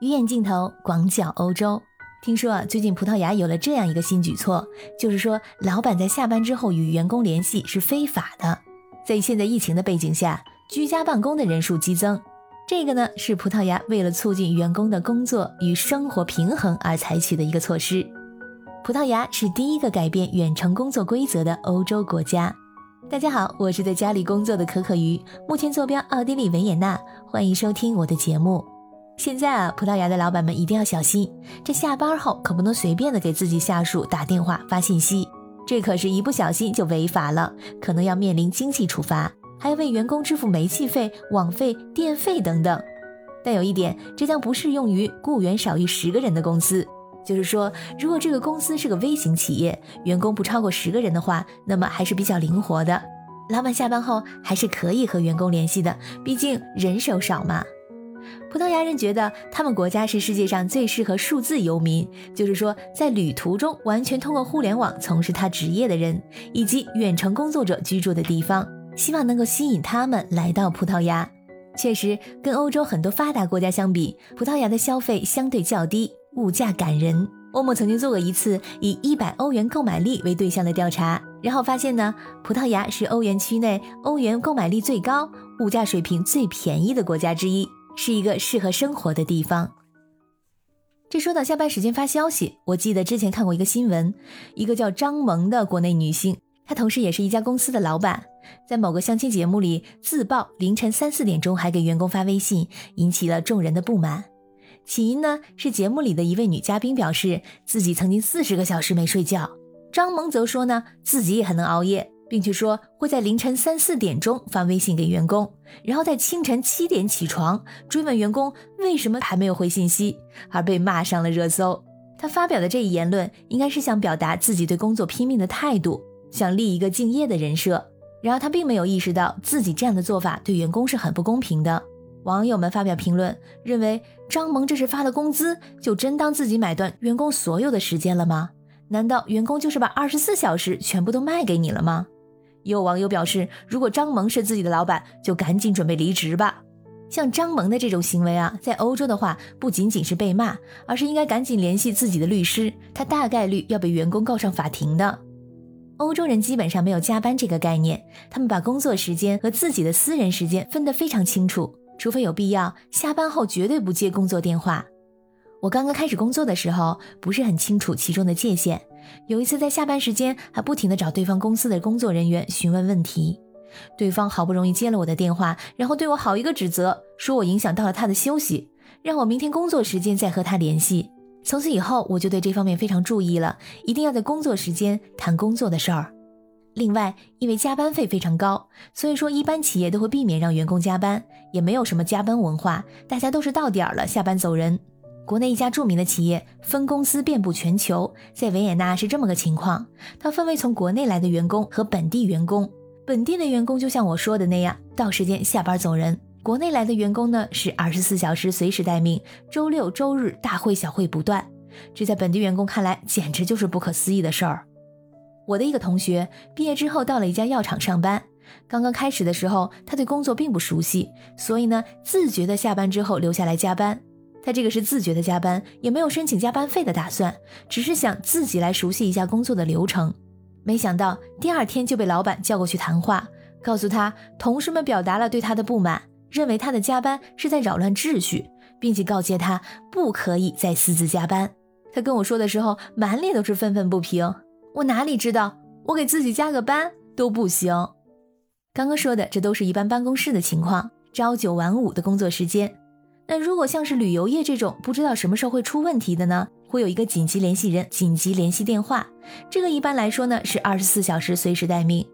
鱼眼镜头，广角欧洲。听说啊，最近葡萄牙有了这样一个新举措，就是说，老板在下班之后与员工联系是非法的。在现在疫情的背景下，居家办公的人数激增，这个呢是葡萄牙为了促进员工的工作与生活平衡而采取的一个措施。葡萄牙是第一个改变远程工作规则的欧洲国家。大家好，我是在家里工作的可可鱼，目前坐标奥地利维也纳，欢迎收听我的节目。现在啊，葡萄牙的老板们一定要小心，这下班后可不能随便的给自己下属打电话发信息，这可是一不小心就违法了，可能要面临经济处罚，还要为员工支付煤气费、网费、电费等等。但有一点，这将不适用于雇员少于十个人的公司，就是说，如果这个公司是个微型企业，员工不超过十个人的话，那么还是比较灵活的，老板下班后还是可以和员工联系的，毕竟人手少嘛。葡萄牙人觉得他们国家是世界上最适合数字游民，就是说在旅途中完全通过互联网从事他职业的人，以及远程工作者居住的地方，希望能够吸引他们来到葡萄牙。确实，跟欧洲很多发达国家相比，葡萄牙的消费相对较低，物价感人。欧盟曾经做过一次以一百欧元购买力为对象的调查，然后发现呢，葡萄牙是欧元区内欧元购买力最高、物价水平最便宜的国家之一。是一个适合生活的地方。这说到下班时间发消息，我记得之前看过一个新闻，一个叫张萌的国内女性，她同时也是一家公司的老板，在某个相亲节目里自曝凌晨三四点钟还给员工发微信，引起了众人的不满。起因呢是节目里的一位女嘉宾表示自己曾经四十个小时没睡觉，张萌则说呢自己也很能熬夜。并且说会在凌晨三四点钟发微信给员工，然后在清晨七点起床追问员工为什么还没有回信息，而被骂上了热搜。他发表的这一言论应该是想表达自己对工作拼命的态度，想立一个敬业的人设。然而他并没有意识到自己这样的做法对员工是很不公平的。网友们发表评论，认为张萌这是发了工资就真当自己买断员工所有的时间了吗？难道员工就是把二十四小时全部都卖给你了吗？也有网友表示，如果张萌是自己的老板，就赶紧准备离职吧。像张萌的这种行为啊，在欧洲的话，不仅仅是被骂，而是应该赶紧联系自己的律师，他大概率要被员工告上法庭的。欧洲人基本上没有加班这个概念，他们把工作时间和自己的私人时间分得非常清楚，除非有必要，下班后绝对不接工作电话。我刚刚开始工作的时候，不是很清楚其中的界限。有一次在下班时间，还不停地找对方公司的工作人员询问问题。对方好不容易接了我的电话，然后对我好一个指责，说我影响到了他的休息，让我明天工作时间再和他联系。从此以后，我就对这方面非常注意了，一定要在工作时间谈工作的事儿。另外，因为加班费非常高，所以说一般企业都会避免让员工加班，也没有什么加班文化，大家都是到点了下班走人。国内一家著名的企业分公司遍布全球，在维也纳是这么个情况。它分为从国内来的员工和本地员工。本地的员工就像我说的那样，到时间下班走人；国内来的员工呢，是二十四小时随时待命，周六周日大会小会不断。这在本地员工看来简直就是不可思议的事儿。我的一个同学毕业之后到了一家药厂上班，刚刚开始的时候，他对工作并不熟悉，所以呢，自觉的下班之后留下来加班。他这个是自觉的加班，也没有申请加班费的打算，只是想自己来熟悉一下工作的流程。没想到第二天就被老板叫过去谈话，告诉他同事们表达了对他的不满，认为他的加班是在扰乱秩序，并且告诫他不可以再私自加班。他跟我说的时候，满脸都是愤愤不平。我哪里知道，我给自己加个班都不行。刚刚说的这都是一般办公室的情况，朝九晚五的工作时间。那如果像是旅游业这种不知道什么时候会出问题的呢？会有一个紧急联系人、紧急联系电话，这个一般来说呢是二十四小时随时待命。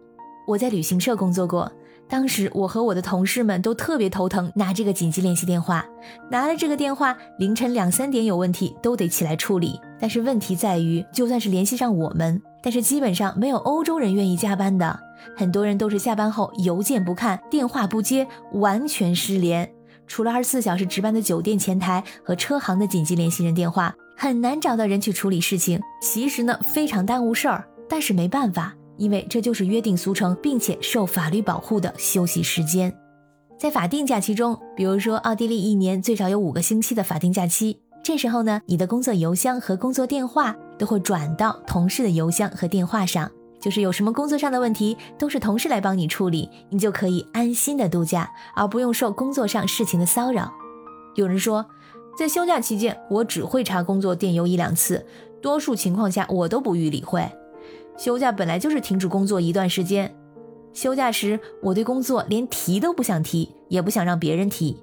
我在旅行社工作过，当时我和我的同事们都特别头疼拿这个紧急联系电话，拿了这个电话，凌晨两三点有问题都得起来处理。但是问题在于，就算是联系上我们，但是基本上没有欧洲人愿意加班的，很多人都是下班后邮件不看，电话不接，完全失联。除了二十四小时值班的酒店前台和车行的紧急联系人电话，很难找到人去处理事情。其实呢，非常耽误事儿，但是没办法，因为这就是约定俗成并且受法律保护的休息时间。在法定假期中，比如说奥地利一年最少有五个星期的法定假期，这时候呢，你的工作邮箱和工作电话都会转到同事的邮箱和电话上，就是有什么工作上的问题，都是同事来帮你处理，你就可以安心的度假，而不用受工作上事情的骚扰。有人说，在休假期间，我只会查工作电邮一两次，多数情况下我都不予理会。休假本来就是停止工作一段时间。休假时，我对工作连提都不想提，也不想让别人提。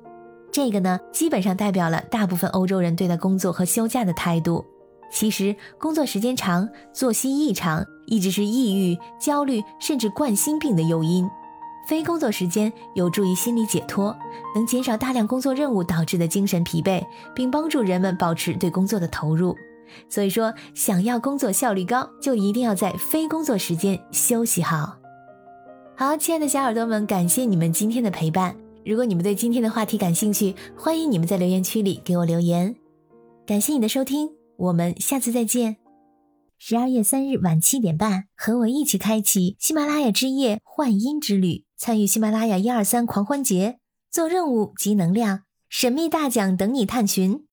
这个呢，基本上代表了大部分欧洲人对待工作和休假的态度。其实，工作时间长、作息异常，一直是抑郁、焦虑甚至冠心病的诱因。非工作时间有助于心理解脱，能减少大量工作任务导致的精神疲惫，并帮助人们保持对工作的投入。所以说，想要工作效率高，就一定要在非工作时间休息好。好，亲爱的小耳朵们，感谢你们今天的陪伴。如果你们对今天的话题感兴趣，欢迎你们在留言区里给我留言。感谢你的收听，我们下次再见。十二月三日晚七点半，和我一起开启喜马拉雅之夜幻音之旅，参与喜马拉雅一二三狂欢节，做任务集能量，神秘大奖等你探寻。